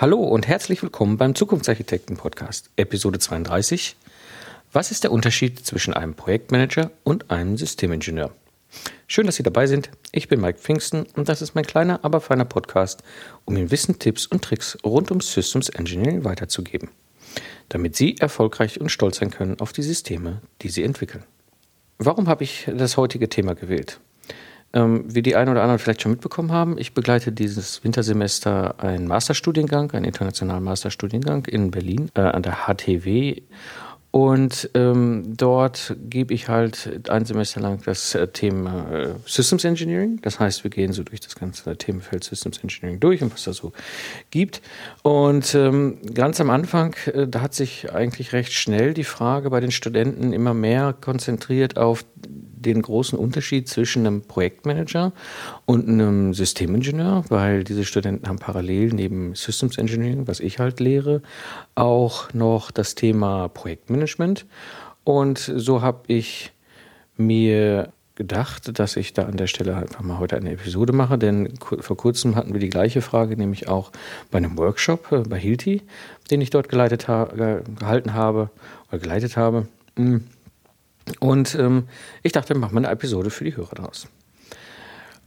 Hallo und herzlich willkommen beim Zukunftsarchitekten Podcast, Episode 32. Was ist der Unterschied zwischen einem Projektmanager und einem Systemingenieur? Schön, dass Sie dabei sind. Ich bin Mike Pfingsten und das ist mein kleiner, aber feiner Podcast, um Ihnen Wissen, Tipps und Tricks rund um Systems Engineering weiterzugeben, damit Sie erfolgreich und stolz sein können auf die Systeme, die Sie entwickeln. Warum habe ich das heutige Thema gewählt? Ähm, wie die einen oder anderen vielleicht schon mitbekommen haben, ich begleite dieses Wintersemester einen Masterstudiengang, einen internationalen Masterstudiengang in Berlin äh, an der HTW. Und ähm, dort gebe ich halt ein Semester lang das äh, Thema äh, Systems Engineering. Das heißt, wir gehen so durch das ganze Themenfeld Systems Engineering durch und was da so gibt. Und ähm, ganz am Anfang, äh, da hat sich eigentlich recht schnell die Frage bei den Studenten immer mehr konzentriert auf den großen Unterschied zwischen einem Projektmanager und einem Systemingenieur, weil diese Studenten haben parallel neben Systems Engineering, was ich halt lehre, auch noch das Thema Projektmanagement. Und so habe ich mir gedacht, dass ich da an der Stelle einfach mal heute eine Episode mache, denn vor kurzem hatten wir die gleiche Frage, nämlich auch bei einem Workshop äh, bei Hilti, den ich dort geleitet ha gehalten habe oder geleitet habe. Und ähm, ich dachte, machen wir eine Episode für die Hörer daraus.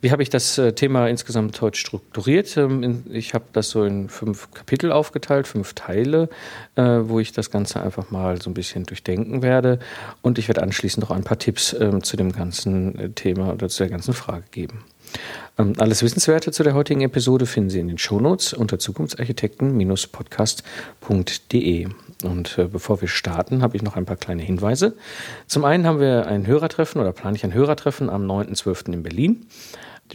Wie habe ich das äh, Thema insgesamt heute strukturiert? Ähm, ich habe das so in fünf Kapitel aufgeteilt, fünf Teile, äh, wo ich das Ganze einfach mal so ein bisschen durchdenken werde. Und ich werde anschließend noch ein paar Tipps ähm, zu dem ganzen äh, Thema oder zu der ganzen Frage geben. Ähm, alles Wissenswerte zu der heutigen Episode finden Sie in den Shownotes unter zukunftsarchitekten-podcast.de. Und äh, bevor wir starten, habe ich noch ein paar kleine Hinweise. Zum einen haben wir ein Hörertreffen oder plane ich ein Hörertreffen am 9.12. in Berlin.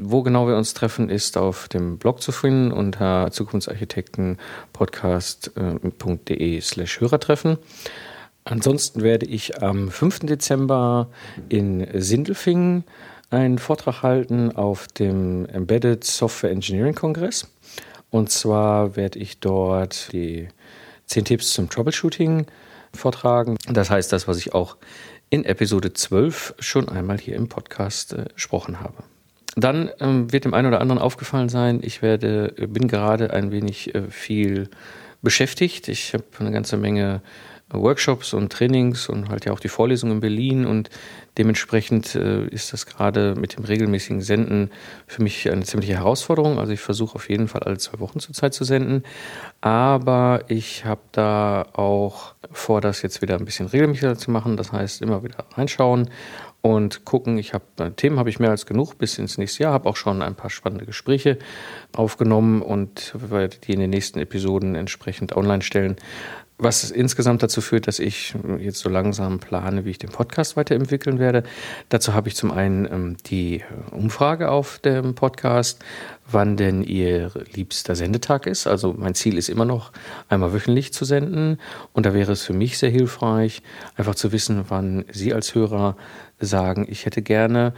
Wo genau wir uns treffen, ist auf dem Blog zu finden unter zukunftsarchitektenpodcast.de slash Hörertreffen. Ansonsten werde ich am 5. Dezember in Sindelfingen einen Vortrag halten auf dem Embedded Software Engineering Kongress. Und zwar werde ich dort die 10 Tipps zum Troubleshooting vortragen. Das heißt, das, was ich auch in Episode 12 schon einmal hier im Podcast äh, gesprochen habe. Dann ähm, wird dem einen oder anderen aufgefallen sein, ich werde, bin gerade ein wenig äh, viel beschäftigt. Ich habe eine ganze Menge Workshops und Trainings und halt ja auch die Vorlesungen in Berlin und dementsprechend äh, ist das gerade mit dem regelmäßigen Senden für mich eine ziemliche Herausforderung. Also ich versuche auf jeden Fall alle zwei Wochen zurzeit zu senden, aber ich habe da auch vor, das jetzt wieder ein bisschen regelmäßiger zu machen. Das heißt, immer wieder reinschauen und gucken. Ich habe äh, Themen habe ich mehr als genug bis ins nächste Jahr. Habe auch schon ein paar spannende Gespräche aufgenommen und werde die in den nächsten Episoden entsprechend online stellen was insgesamt dazu führt, dass ich jetzt so langsam plane, wie ich den Podcast weiterentwickeln werde. Dazu habe ich zum einen ähm, die Umfrage auf dem Podcast, wann denn Ihr liebster Sendetag ist. Also mein Ziel ist immer noch, einmal wöchentlich zu senden. Und da wäre es für mich sehr hilfreich, einfach zu wissen, wann Sie als Hörer sagen, ich hätte gerne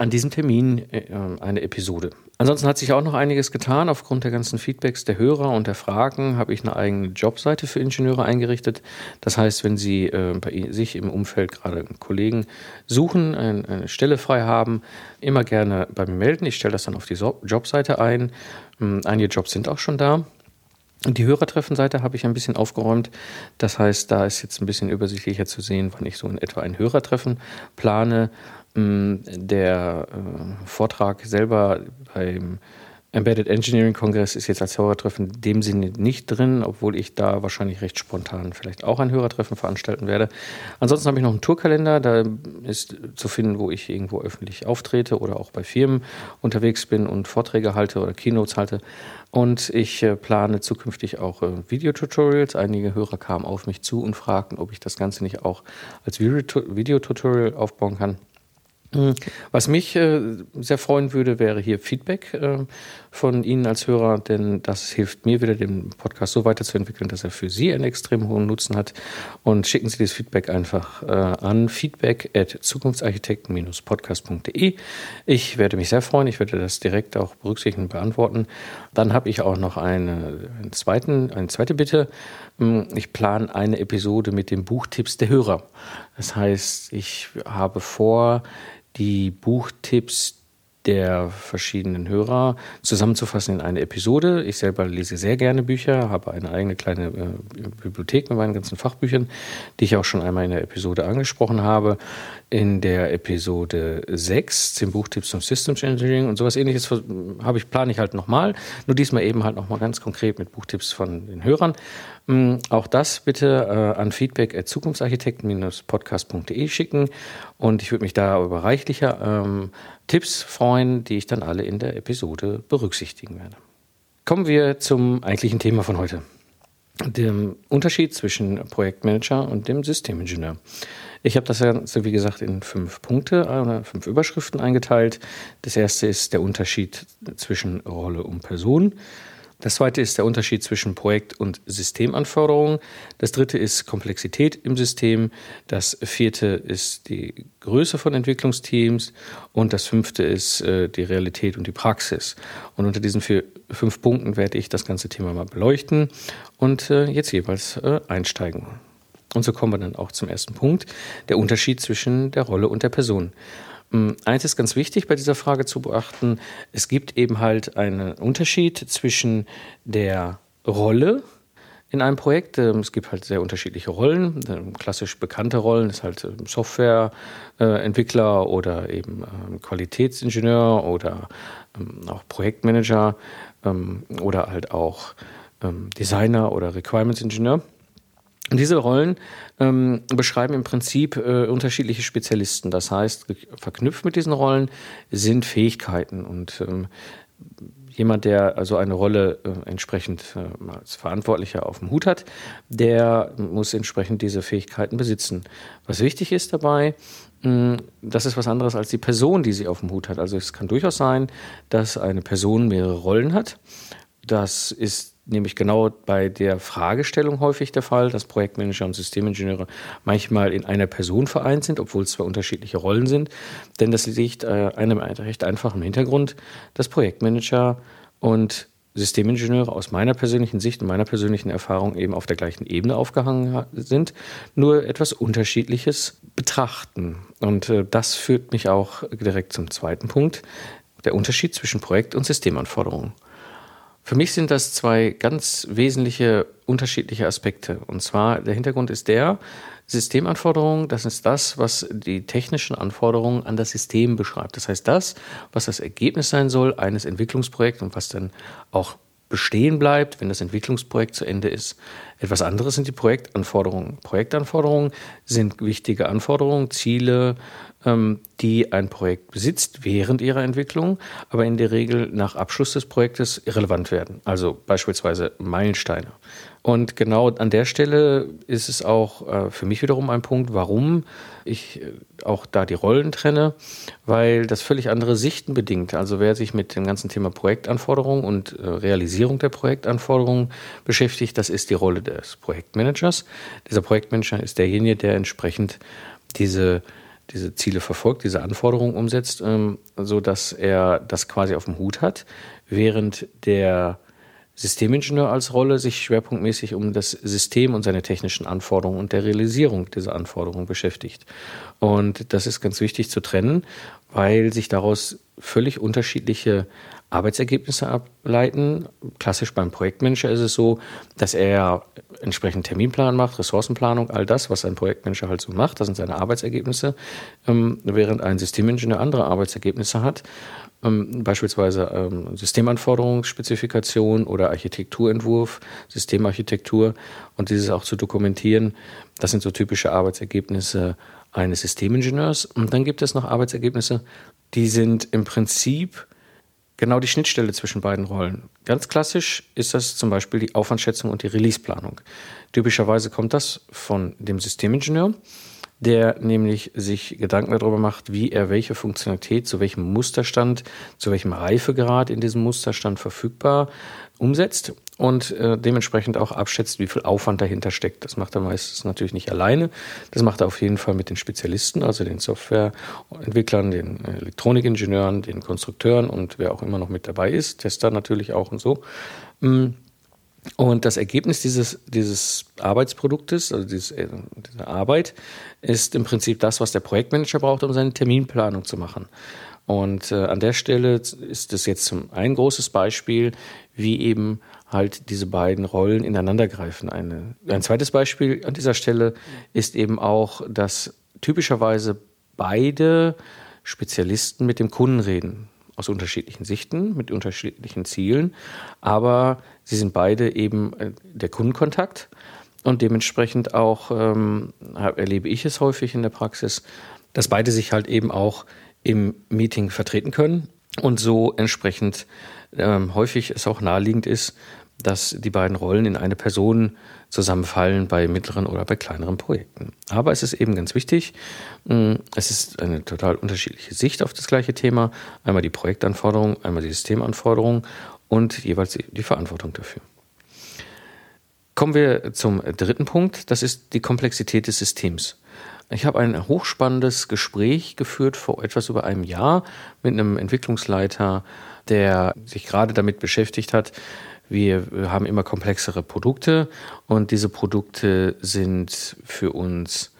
an diesem Termin äh, eine Episode. Ansonsten hat sich auch noch einiges getan. Aufgrund der ganzen Feedbacks der Hörer und der Fragen habe ich eine eigene Jobseite für Ingenieure eingerichtet. Das heißt, wenn Sie äh, bei sich im Umfeld gerade einen Kollegen suchen, eine, Stelle frei haben, immer gerne bei mir melden. Ich stelle das dann auf die Jobseite ein. Ähm, einige Jobs sind auch schon da. Die Hörertreffenseite habe ich ein bisschen aufgeräumt. Das heißt, da ist jetzt ein bisschen übersichtlicher zu sehen, wann ich so in etwa ein Hörertreffen plane. Mm, der äh, Vortrag selber beim Embedded Engineering Kongress ist jetzt als Hörertreffen in dem Sinne nicht drin, obwohl ich da wahrscheinlich recht spontan vielleicht auch ein Hörertreffen veranstalten werde. Ansonsten habe ich noch einen Tourkalender, da ist zu finden, wo ich irgendwo öffentlich auftrete oder auch bei Firmen unterwegs bin und Vorträge halte oder Keynotes halte. Und ich äh, plane zukünftig auch äh, Videotutorials. Einige Hörer kamen auf mich zu und fragten, ob ich das Ganze nicht auch als Videotutorial aufbauen kann. Mhm. Was mich äh, sehr freuen würde, wäre hier Feedback äh, von Ihnen als Hörer, denn das hilft mir wieder, den Podcast so weiterzuentwickeln, dass er für Sie einen extrem hohen Nutzen hat. Und schicken Sie das Feedback einfach äh, an feedback at zukunftsarchitekten-podcast.de. Ich werde mich sehr freuen. Ich werde das direkt auch berücksichtigen und beantworten. Dann habe ich auch noch eine, einen zweiten, eine zweite Bitte. Hm, ich plane eine Episode mit den Buchtipps der Hörer. Das heißt, ich habe vor, die Buchtipps der verschiedenen Hörer zusammenzufassen in eine Episode. Ich selber lese sehr gerne Bücher, habe eine eigene kleine äh, Bibliothek mit meinen ganzen Fachbüchern, die ich auch schon einmal in der Episode angesprochen habe. In der Episode 6, 10 Buchtipps zum Systems Engineering und sowas ähnliches habe ich, plane ich halt nochmal. Nur diesmal eben halt nochmal ganz konkret mit Buchtipps von den Hörern. Ähm, auch das bitte äh, an feedback at zukunftsarchitekten-podcast.de schicken und ich würde mich da über reichliche ähm, Tipps freuen, die ich dann alle in der Episode berücksichtigen werde. Kommen wir zum eigentlichen Thema von heute. Dem Unterschied zwischen Projektmanager und dem Systemingenieur. Ich habe das Ganze, wie gesagt, in fünf Punkte oder fünf Überschriften eingeteilt. Das erste ist der Unterschied zwischen Rolle und Person. Das zweite ist der Unterschied zwischen Projekt- und Systemanforderungen. Das dritte ist Komplexität im System. Das vierte ist die Größe von Entwicklungsteams. Und das fünfte ist äh, die Realität und die Praxis. Und unter diesen vier, fünf Punkten werde ich das ganze Thema mal beleuchten und äh, jetzt jeweils äh, einsteigen. Und so kommen wir dann auch zum ersten Punkt, der Unterschied zwischen der Rolle und der Person. Mm, eins ist ganz wichtig bei dieser Frage zu beachten. Es gibt eben halt einen Unterschied zwischen der Rolle in einem Projekt. Ähm, es gibt halt sehr unterschiedliche Rollen. Ähm, klassisch bekannte Rollen ist halt ähm, Softwareentwickler oder eben Qualitätsingenieur oder auch Projektmanager oder halt auch Designer oder Requirements Ingenieur. Diese Rollen ähm, beschreiben im Prinzip äh, unterschiedliche Spezialisten. Das heißt, verknüpft mit diesen Rollen sind Fähigkeiten. Und ähm, jemand, der also eine Rolle äh, entsprechend äh, als Verantwortlicher auf dem Hut hat, der muss entsprechend diese Fähigkeiten besitzen. Was wichtig ist dabei, mh, das ist was anderes als die Person, die sie auf dem Hut hat. Also es kann durchaus sein, dass eine Person mehrere Rollen hat. Das ist nämlich genau bei der Fragestellung häufig der Fall, dass Projektmanager und Systemingenieure manchmal in einer Person vereint sind, obwohl es zwei unterschiedliche Rollen sind. Denn das liegt äh, einem recht einfachen Hintergrund, dass Projektmanager und Systemingenieure aus meiner persönlichen Sicht und meiner persönlichen Erfahrung eben auf der gleichen Ebene aufgehangen sind, nur etwas Unterschiedliches betrachten. Und äh, das führt mich auch direkt zum zweiten Punkt, der Unterschied zwischen Projekt- und Systemanforderungen. Für mich sind das zwei ganz wesentliche unterschiedliche Aspekte. Und zwar der Hintergrund ist der, Systemanforderungen, das ist das, was die technischen Anforderungen an das System beschreibt. Das heißt, das, was das Ergebnis sein soll eines Entwicklungsprojekts und was dann auch bestehen bleibt, wenn das Entwicklungsprojekt zu Ende ist. Etwas anderes sind die Projektanforderungen. Projektanforderungen sind wichtige Anforderungen, Ziele, ähm, die ein Projekt besitzt während ihrer Entwicklung, aber in der Regel nach Abschluss des Projektes irrelevant werden. Also beispielsweise Meilensteine. Und genau an der Stelle ist es auch äh, für mich wiederum ein Punkt, warum ich äh, auch da die Rollen trenne, weil das völlig andere Sichten bedingt. Also wer sich mit dem ganzen Thema Projektanforderungen und äh, Realisierung der Projektanforderungen beschäftigt, das ist die Rolle des Projektmanagers. Dieser Projektmanager ist derjenige, der entsprechend diese diese Ziele verfolgt, diese Anforderungen umsetzt, ähm, so dass er das quasi auf dem Hut hat, während der Systemingenieur als Rolle sich schwerpunktmäßig um das System und seine technischen Anforderungen und der Realisierung dieser Anforderungen beschäftigt. Und das ist ganz wichtig zu trennen, weil sich daraus völlig unterschiedliche Arbeitsergebnisse ableiten. Klassisch beim Projektmanager ist es so, dass er entsprechend Terminplan macht, Ressourcenplanung, all das, was ein Projektmanager halt so macht, das sind seine Arbeitsergebnisse, ähm, während ein Systemingenieur andere Arbeitsergebnisse hat ähm, beispielsweise ähm, Systemanforderungsspezifikation oder Architekturentwurf, Systemarchitektur und dieses auch zu dokumentieren. Das sind so typische Arbeitsergebnisse eines Systemingenieurs. Und dann gibt es noch Arbeitsergebnisse, die sind im Prinzip genau die Schnittstelle zwischen beiden Rollen. Ganz klassisch ist das zum Beispiel die Aufwandschätzung und die Releaseplanung. Typischerweise kommt das von dem Systemingenieur der nämlich sich Gedanken darüber macht, wie er welche Funktionalität zu welchem Musterstand, zu welchem Reifegrad in diesem Musterstand verfügbar umsetzt und äh, dementsprechend auch abschätzt, wie viel Aufwand dahinter steckt. Das macht er meistens natürlich nicht alleine. Das macht er auf jeden Fall mit den Spezialisten, also den Softwareentwicklern, den Elektronikingenieuren, den Konstrukteuren und wer auch immer noch mit dabei ist, Tester natürlich auch und so. Mm. Und das Ergebnis dieses, dieses Arbeitsproduktes, also dieses, äh, dieser Arbeit, ist im Prinzip das, was der Projektmanager braucht, um seine Terminplanung zu machen. Und äh, an der Stelle ist es jetzt zum ein großes Beispiel, wie eben halt diese beiden Rollen ineinandergreifen. Eine, ein zweites Beispiel an dieser Stelle ist eben auch, dass typischerweise beide Spezialisten mit dem Kunden reden. Aus unterschiedlichen Sichten, mit unterschiedlichen Zielen. Aber sie sind beide eben äh, der Kundenkontakt. Und dementsprechend auch ähm, erlebe ich es häufig in der Praxis, dass beide sich halt eben auch im Meeting vertreten können und so entsprechend ähm, häufig es auch naheliegend ist, dass die beiden Rollen in eine Person zusammenfallen bei mittleren oder bei kleineren Projekten. Aber es ist eben ganz wichtig, mm, es ist eine total unterschiedliche Sicht auf das gleiche Thema. Einmal die Projektanforderungen, einmal die Systemanforderungen und jeweils die Verantwortung dafür. Kommen wir zum dritten Punkt, das ist die Komplexität des Systems. Ich habe ein hochspannendes Gespräch geführt vor etwas über einem Jahr mit einem Entwicklungsleiter, der sich gerade damit beschäftigt hat. Wir haben immer komplexere Produkte und diese Produkte sind für uns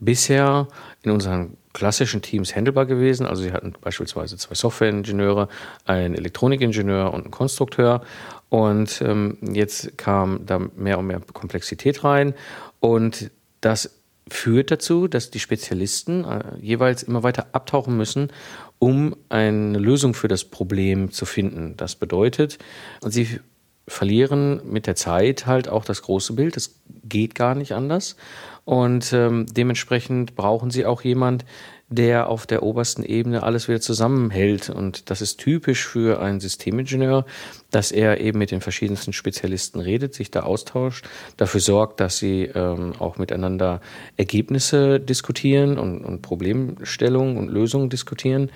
bisher in unseren klassischen Teams handelbar gewesen. Also sie hatten beispielsweise zwei Softwareingenieure, einen Elektronikingenieur und einen Konstrukteur. Und ähm, jetzt kam da mehr und mehr Komplexität rein. Und das führt dazu, dass die Spezialisten äh, jeweils immer weiter abtauchen müssen, um eine Lösung für das Problem zu finden. Das bedeutet, sie verlieren mit der Zeit halt auch das große Bild. Es geht gar nicht anders. Und ähm, dementsprechend brauchen sie auch jemand, der auf der obersten Ebene alles wieder zusammenhält. Und das ist typisch für einen Systemingenieur, dass er eben mit den verschiedensten Spezialisten redet, sich da austauscht, dafür sorgt, dass sie ähm, auch miteinander Ergebnisse diskutieren und, und Problemstellungen und Lösungen diskutieren.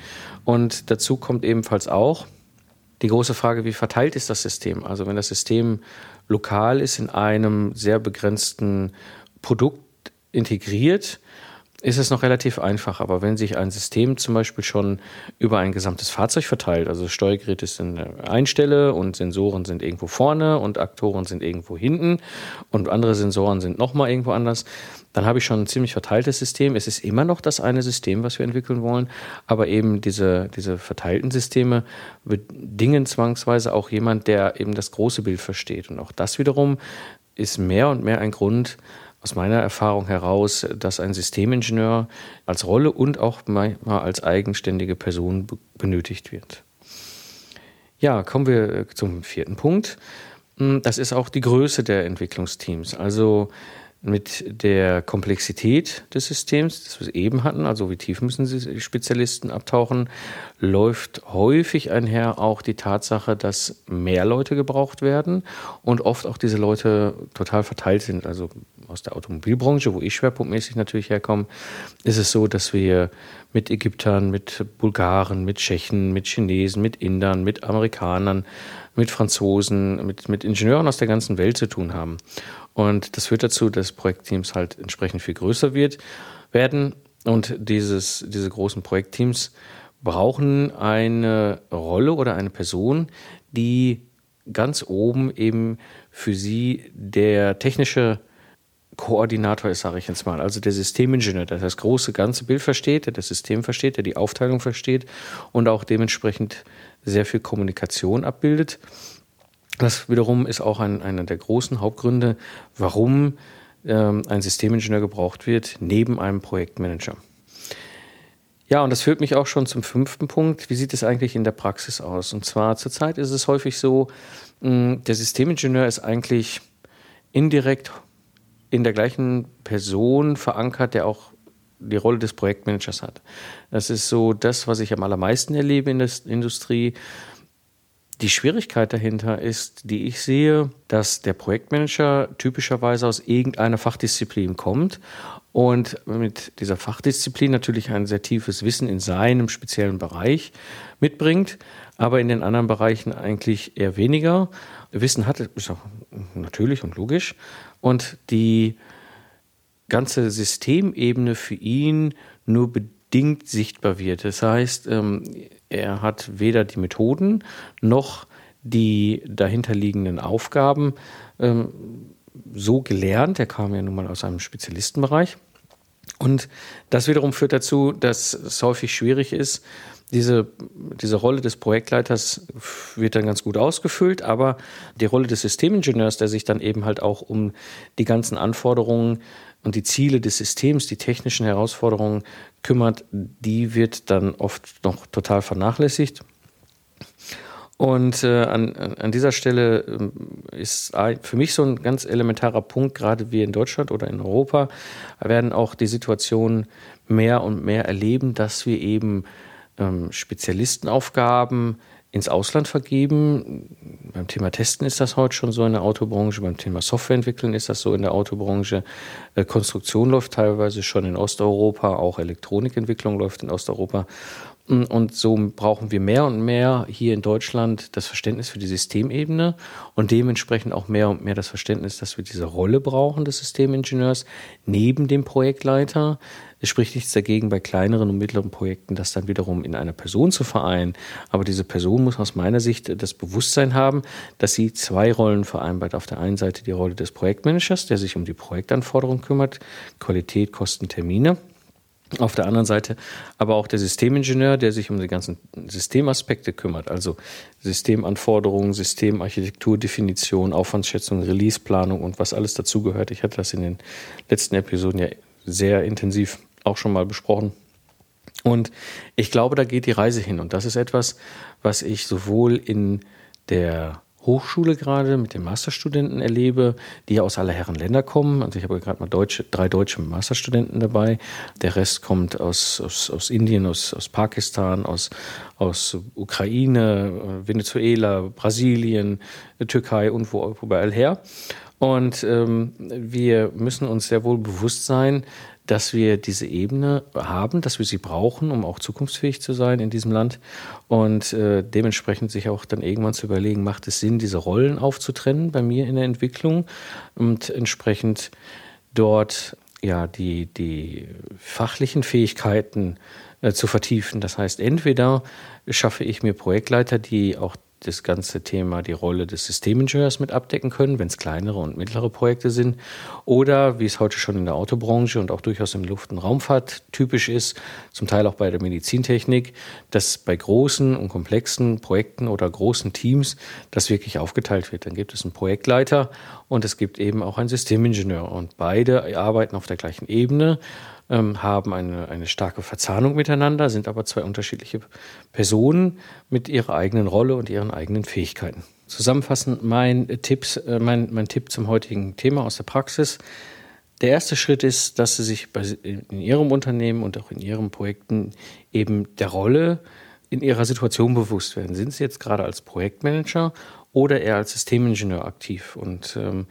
Und dazu kommt ebenfalls auch die große Frage, wie verteilt ist das System? Also wenn das System lokal ist, in einem sehr begrenzten Produkt integriert, ist es noch relativ einfach. Aber wenn sich ein System zum Beispiel schon über ein gesamtes Fahrzeug verteilt, also das Steuergerät ist in einer Stelle und Sensoren sind irgendwo vorne und Aktoren sind irgendwo hinten und andere Sensoren sind nochmal irgendwo anders, dann habe ich schon ein ziemlich verteiltes System. Es ist immer noch das eine System, was wir entwickeln wollen, aber eben diese, diese verteilten Systeme bedingen zwangsweise auch jemand, der eben das große Bild versteht. Und auch das wiederum ist mehr und mehr ein Grund, aus meiner Erfahrung heraus, dass ein Systemingenieur als Rolle und auch manchmal als eigenständige Person benötigt wird. Ja, kommen wir zum vierten Punkt. Hm, das ist auch die Größe der Entwicklungsteams. Also mit der Komplexität des Systems, das wir eben hatten, also wie tief müssen die Spezialisten abtauchen, läuft häufig einher auch die Tatsache, dass mehr Leute gebraucht werden und oft auch diese Leute total verteilt sind. Also aus der Automobilbranche, wo ich schwerpunktmäßig natürlich herkomme, ist es so, dass wir mit Ägyptern, mit Bulgaren, mit Tschechen, mit Chinesen, mit Indern, mit Amerikanern, mit Franzosen, mit, mit Ingenieuren aus der ganzen Welt zu tun haben. Und das führt dazu, dass Projektteams halt entsprechend viel größer wird, werden. Und dieses, diese großen Projektteams brauchen eine Rolle oder eine Person, die ganz oben eben für sie der technische Koordinator ist, sage ich jetzt mal. Also der Systemingenieur, der das große ganze Bild versteht, der das System versteht, der die Aufteilung versteht und auch dementsprechend sehr viel Kommunikation abbildet. Das wiederum ist auch ein, einer der großen Hauptgründe, warum ähm, ein Systemingenieur gebraucht wird, neben einem Projektmanager. Ja, und das führt mich auch schon zum fünften Punkt. Wie sieht es eigentlich in der Praxis aus? Und zwar zurzeit ist es häufig so, mh, der Systemingenieur ist eigentlich indirekt in der gleichen Person verankert, der auch die Rolle des Projektmanagers hat. Das ist so das, was ich am allermeisten erlebe in der Industrie. Die Schwierigkeit dahinter ist, die ich sehe, dass der Projektmanager typischerweise aus irgendeiner Fachdisziplin kommt und mit dieser Fachdisziplin natürlich ein sehr tiefes Wissen in seinem speziellen Bereich mitbringt, aber in den anderen Bereichen eigentlich eher weniger. Wissen hat, ist auch natürlich und logisch. Und die ganze Systemebene für ihn nur bedingt sichtbar wird. Das heißt, ähm, er hat weder die Methoden noch die dahinterliegenden Aufgaben ähm, so gelernt. Er kam ja nun mal aus einem Spezialistenbereich. Und das wiederum führt dazu, dass es häufig schwierig ist, diese, diese Rolle des Projektleiters wird dann ganz gut ausgefüllt, aber die Rolle des Systemingenieurs, der sich dann eben halt auch um die ganzen Anforderungen und die Ziele des Systems, die technischen Herausforderungen kümmert, die wird dann oft noch total vernachlässigt. Und äh, an, an dieser Stelle äh, ist für mich so ein ganz elementarer Punkt, gerade wir in Deutschland oder in Europa werden auch die Situation mehr und mehr erleben, dass wir eben ähm, Spezialistenaufgaben ins Ausland vergeben. Beim Thema Testen ist das heute schon so in der Autobranche, beim Thema Softwareentwickeln ist das so in der Autobranche. Äh, Konstruktion läuft teilweise schon in Osteuropa, auch Elektronikentwicklung läuft in Osteuropa. Und so brauchen wir mehr und mehr hier in Deutschland das Verständnis für die Systemebene und dementsprechend auch mehr und mehr das Verständnis, dass wir diese Rolle brauchen des Systemingenieurs neben dem Projektleiter. Es spricht nichts dagegen, bei kleineren und mittleren Projekten das dann wiederum in einer Person zu vereinen. Aber diese Person muss aus meiner Sicht das Bewusstsein haben, dass sie zwei Rollen vereinbart. Auf der einen Seite die Rolle des Projektmanagers, der sich um die Projektanforderungen kümmert, Qualität, Kosten, Termine auf der anderen Seite aber auch der Systemingenieur, der sich um die ganzen Systemaspekte kümmert, also Systemanforderungen, Systemarchitektur, Definition, Aufwandsschätzung, Releaseplanung und was alles dazugehört. Ich hatte das in den letzten Episoden ja sehr intensiv auch schon mal besprochen. Und ich glaube, da geht die Reise hin. Und das ist etwas, was ich sowohl in der Hochschule gerade mit den Masterstudenten erlebe, die aus aller Herren Länder kommen. Also ich habe gerade mal deutsche, drei deutsche Masterstudenten dabei. Der Rest kommt aus, aus, aus Indien, aus, aus Pakistan, aus, aus Ukraine, Venezuela, Brasilien, Türkei und wo, überall her. Und ähm, wir müssen uns sehr wohl bewusst sein, dass wir diese Ebene haben, dass wir sie brauchen, um auch zukunftsfähig zu sein in diesem Land und äh, dementsprechend sich auch dann irgendwann zu überlegen, macht es Sinn, diese Rollen aufzutrennen bei mir in der Entwicklung und entsprechend dort ja die, die fachlichen Fähigkeiten äh, zu vertiefen. Das heißt, entweder schaffe ich mir Projektleiter, die auch das ganze Thema, die Rolle des Systemingenieurs mit abdecken können, wenn es kleinere und mittlere Projekte sind. Oder wie es heute schon in der Autobranche und auch durchaus im Luft- und Raumfahrt typisch ist, zum Teil auch bei der Medizintechnik, dass bei großen und komplexen Projekten oder großen Teams das wirklich aufgeteilt wird. Dann gibt es einen Projektleiter und es gibt eben auch einen Systemingenieur. Und beide arbeiten auf der gleichen Ebene ähm, haben eine, eine starke Verzahnung miteinander, sind aber zwei unterschiedliche Personen mit ihrer eigenen Rolle und ihren eigenen Fähigkeiten. Zusammenfassend mein, Tipps, äh, mein, mein Tipp zum heutigen Thema aus der Praxis. Der erste Schritt ist, dass Sie sich in Ihrem Unternehmen und auch in Ihren Projekten eben der Rolle in Ihrer Situation bewusst werden. Sind Sie jetzt gerade als Projektmanager oder eher als Systemingenieur aktiv? Und ähm,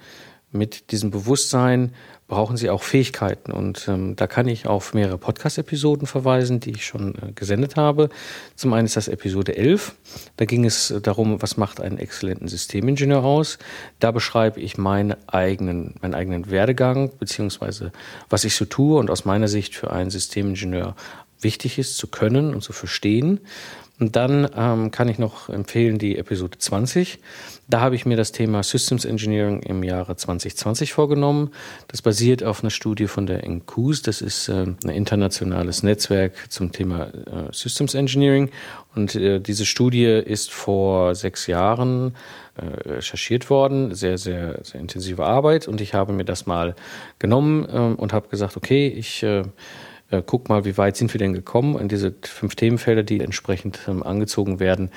mit diesem Bewusstsein brauchen sie auch Fähigkeiten. Und ähm, da kann ich auf mehrere Podcast-Episoden verweisen, die ich schon äh, gesendet habe. Zum einen ist das Episode 11. Da ging es darum, was macht einen exzellenten Systemingenieur aus. Da beschreibe ich meinen eigenen, meinen eigenen Werdegang, beziehungsweise was ich so tue und aus meiner Sicht für einen Systemingenieur wichtig ist zu können und zu verstehen. Und dann ähm, kann ich noch empfehlen die Episode 20. Da habe ich mir das Thema Systems Engineering im Jahre 2020 vorgenommen. Das basiert auf einer Studie von der NQS. Das ist äh, ein internationales Netzwerk zum Thema äh, Systems Engineering. Und äh, diese Studie ist vor sechs Jahren äh, recherchiert worden. Sehr, sehr, sehr intensive Arbeit. Und ich habe mir das mal genommen ähm, und habe gesagt, okay, ich äh, guck mal, wie weit sind wir denn gekommen. Und diese fünf Themenfelder, die entsprechend ähm, angezogen werden,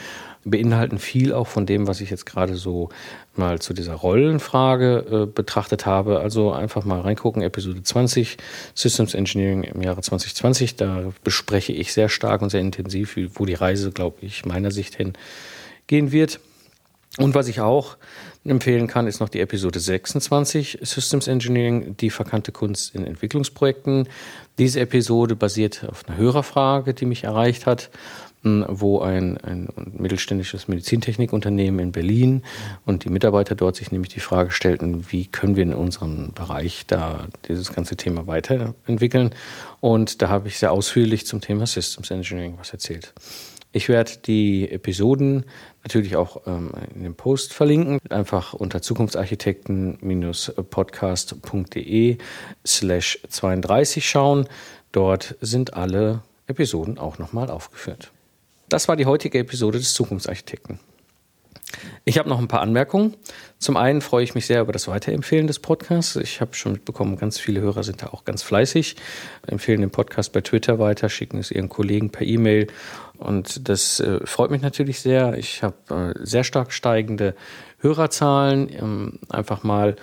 beinhalten viel auch von dem, was ich jetzt gerade so mal zu dieser Rollenfrage äh, betrachtet habe. Also einfach mal reingucken, Episode 20, Systems Engineering im Jahre 2020. Da bespreche ich sehr stark und sehr intensiv, wo die Reise, glaube ich, meiner Sicht hin gehen wird. Und was ich auch empfehlen kann, ist noch die Episode 26, Systems Engineering, die verkannte Kunst in Entwicklungsprojekten. Diese Episode basiert auf einer Hörerfrage, die mich erreicht hat, hm, wo ein, ein mittelständisches Medizintechnikunternehmen in Berlin und die Mitarbeiter dort sich nämlich die Frage stellten, wie können wir in unserem Bereich da dieses ganze Thema weiterentwickeln. Und da habe ich sehr ausführlich zum Thema Systems Engineering was erzählt. Ich werde die Episoden natürlich auch ähm, in dem Post verlinken. Einfach unter zukunftsarchitekten-podcast.de slash 32 schauen. Dort sind alle Episoden auch nochmal aufgeführt. Das war die heutige Episode des Zukunftsarchitekten. Ich habe noch ein paar Anmerkungen. Zum einen freue ich mich sehr über das Weiterempfehlen des Podcasts. Ich habe schon mitbekommen, ganz viele Hörer sind da auch ganz fleißig, empfehlen den Podcast bei Twitter weiter, schicken es ihren Kollegen per E-Mail. Und das äh, freut mich natürlich sehr. Ich habe äh, sehr stark steigende Hörerzahlen. Ähm, einfach mal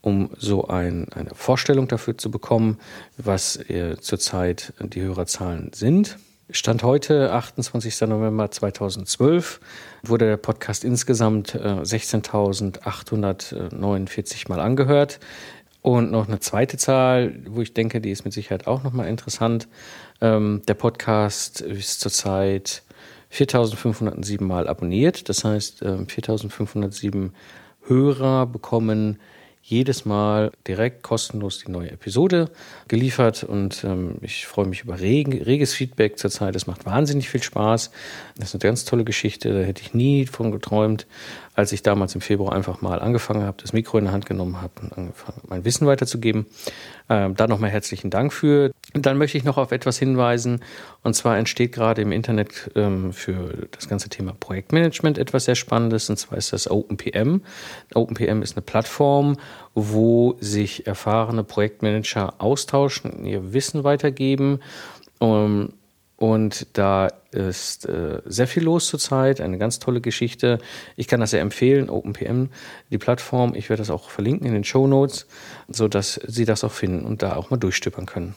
um so ein, eine Vorstellung dafür zu bekommen, was äh, zurzeit die Hörerzahlen sind. Stand heute, 28. November 2012, wurde der Podcast insgesamt äh, 16.849 Mal angehört. Und noch eine zweite Zahl, wo ich denke, die ist mit Sicherheit auch nochmal interessant. Ähm, der Podcast ist zurzeit 4.507 Mal abonniert. Das heißt, äh, 4.507 Hörer bekommen jedes Mal direkt kostenlos die neue Episode geliefert und ähm, ich freue mich über reg reges Feedback zurzeit. Es macht wahnsinnig viel Spaß. Das ist eine ganz tolle Geschichte, da hätte ich nie von geträumt, als ich damals im Februar einfach mal angefangen habe, das Mikro in der Hand genommen habe und angefangen mein Wissen weiterzugeben. Ähm, da nochmal herzlichen Dank für. Und dann möchte ich noch auf etwas hinweisen. Und zwar entsteht gerade im Internet ähm, für das ganze Thema Projektmanagement etwas sehr Spannendes. Und zwar ist das OpenPM. OpenPM ist eine Plattform, wo sich erfahrene Projektmanager austauschen, ihr Wissen weitergeben. Um, und da ist äh, sehr viel los zurzeit, eine ganz tolle Geschichte. Ich kann das sehr empfehlen, OpenPM, die Plattform. Ich werde das auch verlinken in den Show Notes, sodass Sie das auch finden und da auch mal durchstöbern können.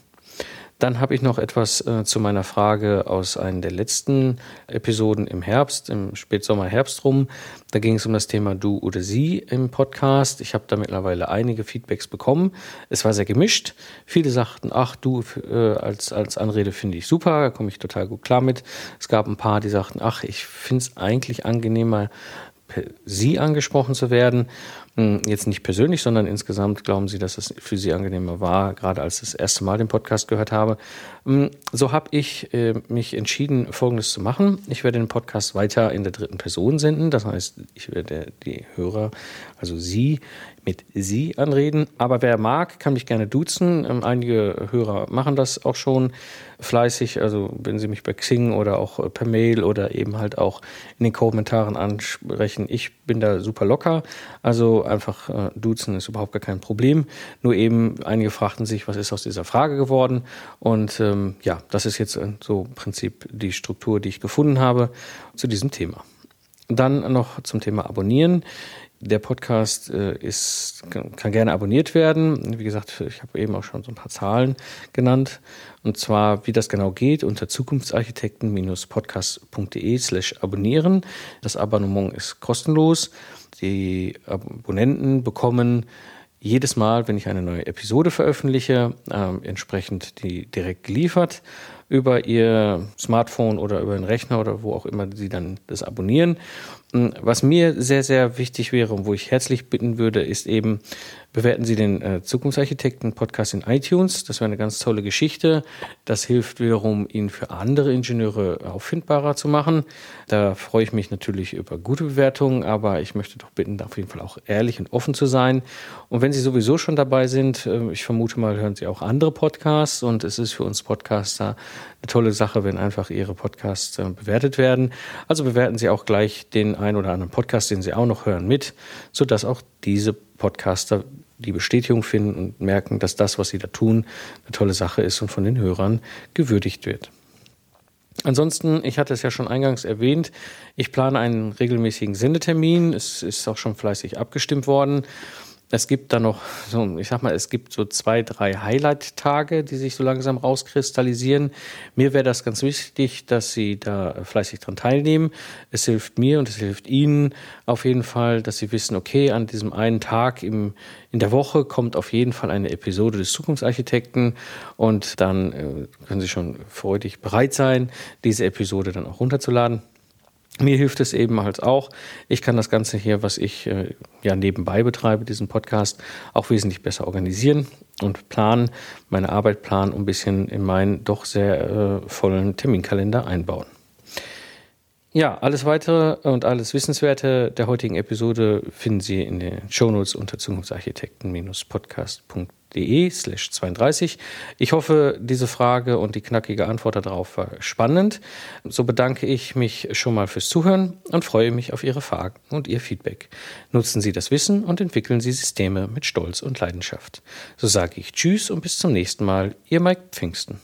Dann habe ich noch etwas äh, zu meiner Frage aus einer der letzten Episoden im Herbst, im Spätsommer, Herbst rum. Da ging es um das Thema Du oder Sie im Podcast. Ich habe da mittlerweile einige Feedbacks bekommen. Es war sehr gemischt. Viele sagten, ach du äh, als, als Anrede finde ich super, da komme ich total gut klar mit. Es gab ein paar, die sagten, ach, ich finde es eigentlich angenehmer, Sie angesprochen zu werden. Hm, jetzt nicht persönlich, sondern insgesamt glauben Sie, dass es für Sie angenehmer war, gerade als ich das erste Mal den Podcast gehört habe. Hm, so habe ich äh, mich entschieden, Folgendes zu machen. Ich werde den Podcast weiter in der dritten Person senden. Das heißt, ich werde die Hörer, also Sie, mit Sie anreden. Aber wer mag, kann mich gerne duzen. Ähm, einige Hörer machen das auch schon fleißig. Also wenn Sie mich bei Xing oder auch äh, per Mail oder eben halt auch in den Kommentaren ansprechen. Ich bin da super locker. Also einfach äh, duzen ist überhaupt gar kein Problem. Nur eben einige fragten sich, was ist aus dieser Frage geworden? Und ähm, ja, das ist jetzt äh, so im Prinzip die Struktur, die ich gefunden habe zu diesem Thema. Dann noch zum Thema Abonnieren. Der Podcast äh, ist, kann gerne abonniert werden. Wie gesagt, ich habe eben auch schon so ein paar Zahlen genannt. Und zwar, wie das genau geht, unter zukunftsarchitekten-podcast.de slash abonnieren. Das Abonnement ist kostenlos. Die Abonnenten bekommen jedes Mal, wenn ich eine neue Episode veröffentliche, äh, entsprechend die direkt geliefert über ihr Smartphone oder über den Rechner oder wo auch immer sie dann das abonnieren. Was mir sehr, sehr wichtig wäre und wo ich herzlich bitten würde, ist eben, bewerten Sie den äh, Zukunftsarchitekten-Podcast in iTunes. Das wäre eine ganz tolle Geschichte. Das hilft wiederum, ihn für andere Ingenieure auffindbarer zu machen. Da freue ich mich natürlich über gute Bewertungen, aber ich möchte doch bitten, auf jeden Fall auch ehrlich und offen zu sein. Und wenn Sie sowieso schon dabei sind, äh, ich vermute mal, hören Sie auch andere Podcasts und es ist für uns Podcaster eine tolle Sache, wenn einfach Ihre Podcasts äh, bewertet werden. Also bewerten Sie auch gleich den ein oder anderen Podcast, den Sie auch noch hören, mit, sodass auch diese Podcaster die Bestätigung finden und merken, dass das, was sie da tun, eine tolle Sache ist und von den Hörern gewürdigt wird. Ansonsten, ich hatte es ja schon eingangs erwähnt, ich plane einen regelmäßigen Sendetermin. Es ist auch schon fleißig abgestimmt worden. Es gibt da noch so, ich sag mal, es gibt so zwei, drei Highlight-Tage, die sich so langsam rauskristallisieren. Mir wäre das ganz wichtig, dass Sie da fleißig dran teilnehmen. Es hilft mir und es hilft Ihnen auf jeden Fall, dass Sie wissen, okay, an diesem einen Tag im, in der Woche kommt auf jeden Fall eine Episode des Zukunftsarchitekten und dann äh, können Sie schon freudig bereit sein, diese Episode dann auch runterzuladen. Mir hilft es eben halt auch. Ich kann das Ganze hier, was ich äh, ja nebenbei betreibe, diesen Podcast, auch wesentlich besser organisieren und planen, meine Arbeit planen und ein bisschen in meinen doch sehr äh, vollen Terminkalender einbauen. Ja, alles weitere und alles Wissenswerte der heutigen Episode finden Sie in den Shownotes unter zukunftsarchitekten-podcast.de slash 32. Ich hoffe, diese Frage und die knackige Antwort darauf war spannend. So bedanke ich mich schon mal fürs Zuhören und freue mich auf Ihre Fragen und Ihr Feedback. Nutzen Sie das Wissen und entwickeln Sie Systeme mit Stolz und Leidenschaft. So sage ich Tschüss und bis zum nächsten Mal. Ihr Mike Pfingsten.